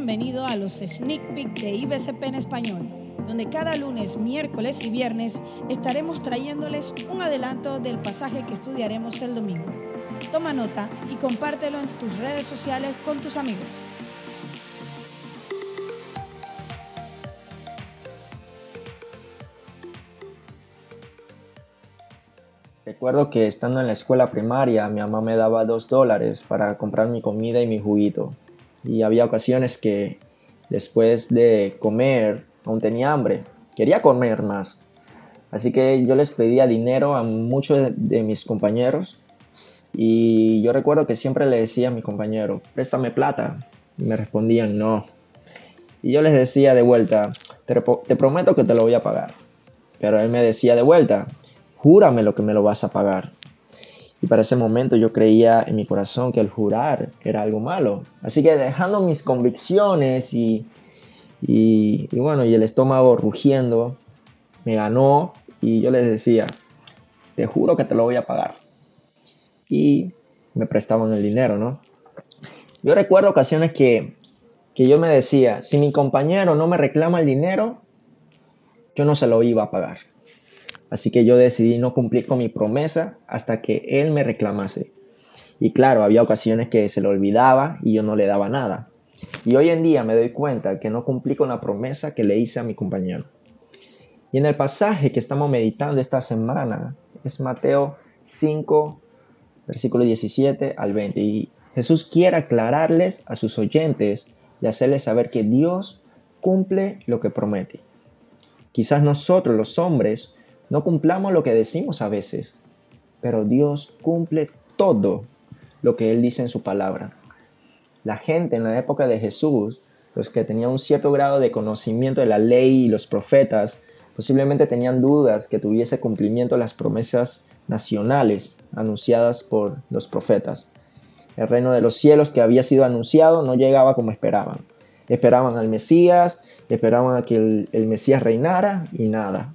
bienvenido a los Sneak Peek de IBCP en español, donde cada lunes, miércoles y viernes estaremos trayéndoles un adelanto del pasaje que estudiaremos el domingo. Toma nota y compártelo en tus redes sociales con tus amigos. Recuerdo que estando en la escuela primaria, mi mamá me daba dos dólares para comprar mi comida y mi juguito. Y había ocasiones que después de comer aún tenía hambre. Quería comer más. Así que yo les pedía dinero a muchos de mis compañeros. Y yo recuerdo que siempre le decía a mi compañero, préstame plata. Y me respondían no. Y yo les decía de vuelta, te, te prometo que te lo voy a pagar. Pero él me decía de vuelta, júrame lo que me lo vas a pagar. Y para ese momento yo creía en mi corazón que el jurar era algo malo. Así que dejando mis convicciones y, y, bueno, y el estómago rugiendo, me ganó y yo les decía, te juro que te lo voy a pagar. Y me prestaban el dinero, ¿no? Yo recuerdo ocasiones que, que yo me decía, si mi compañero no me reclama el dinero, yo no se lo iba a pagar. Así que yo decidí no cumplir con mi promesa hasta que él me reclamase. Y claro, había ocasiones que se lo olvidaba y yo no le daba nada. Y hoy en día me doy cuenta que no cumplí con la promesa que le hice a mi compañero. Y en el pasaje que estamos meditando esta semana es Mateo 5, versículo 17 al 20. Y Jesús quiere aclararles a sus oyentes y hacerles saber que Dios cumple lo que promete. Quizás nosotros los hombres no cumplamos lo que decimos a veces, pero Dios cumple todo lo que Él dice en su palabra. La gente en la época de Jesús, los que tenían un cierto grado de conocimiento de la ley y los profetas, posiblemente tenían dudas que tuviese cumplimiento las promesas nacionales anunciadas por los profetas. El reino de los cielos que había sido anunciado no llegaba como esperaban. Esperaban al Mesías, esperaban a que el, el Mesías reinara y nada.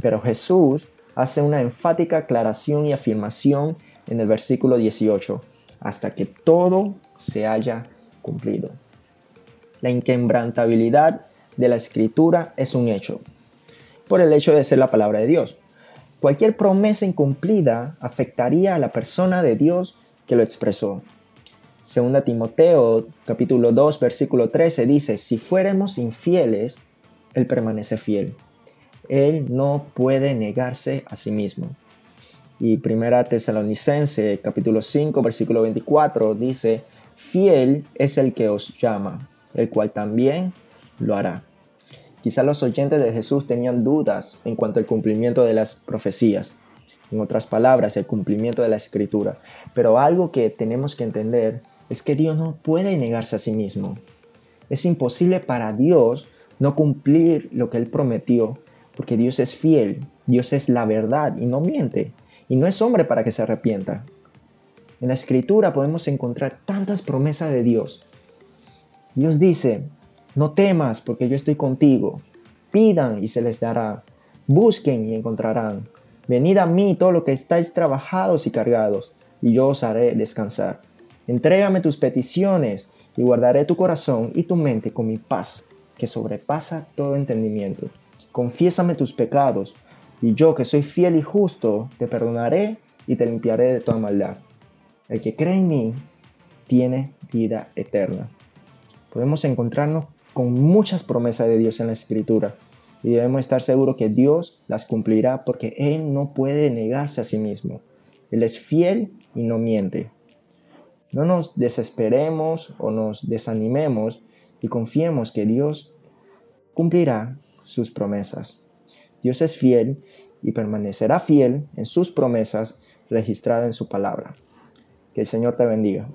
Pero Jesús hace una enfática aclaración y afirmación en el versículo 18, hasta que todo se haya cumplido. La inquebrantabilidad de la escritura es un hecho, por el hecho de ser la palabra de Dios. Cualquier promesa incumplida afectaría a la persona de Dios que lo expresó. Segunda Timoteo capítulo 2 versículo 13 dice, si fuéramos infieles, Él permanece fiel él no puede negarse a sí mismo. Y primera Tesalonicense capítulo 5 versículo 24 dice, fiel es el que os llama, el cual también lo hará. Quizá los oyentes de Jesús tenían dudas en cuanto al cumplimiento de las profecías, en otras palabras, el cumplimiento de la escritura. Pero algo que tenemos que entender es que Dios no puede negarse a sí mismo. Es imposible para Dios no cumplir lo que Él prometió porque Dios es fiel, Dios es la verdad y no miente, y no es hombre para que se arrepienta. En la escritura podemos encontrar tantas promesas de Dios. Dios dice, no temas porque yo estoy contigo, pidan y se les dará, busquen y encontrarán, venid a mí todo lo que estáis trabajados y cargados, y yo os haré descansar. Entrégame tus peticiones y guardaré tu corazón y tu mente con mi paz, que sobrepasa todo entendimiento confiésame tus pecados, y yo que soy fiel y justo, te perdonaré y te limpiaré de toda maldad. El que cree en mí tiene vida eterna. Podemos encontrarnos con muchas promesas de Dios en la Escritura y debemos estar seguros que Dios las cumplirá porque Él no puede negarse a sí mismo. Él es fiel y no miente. No nos desesperemos o nos desanimemos y confiemos que Dios cumplirá sus promesas. Dios es fiel y permanecerá fiel en sus promesas registradas en su palabra. Que el Señor te bendiga.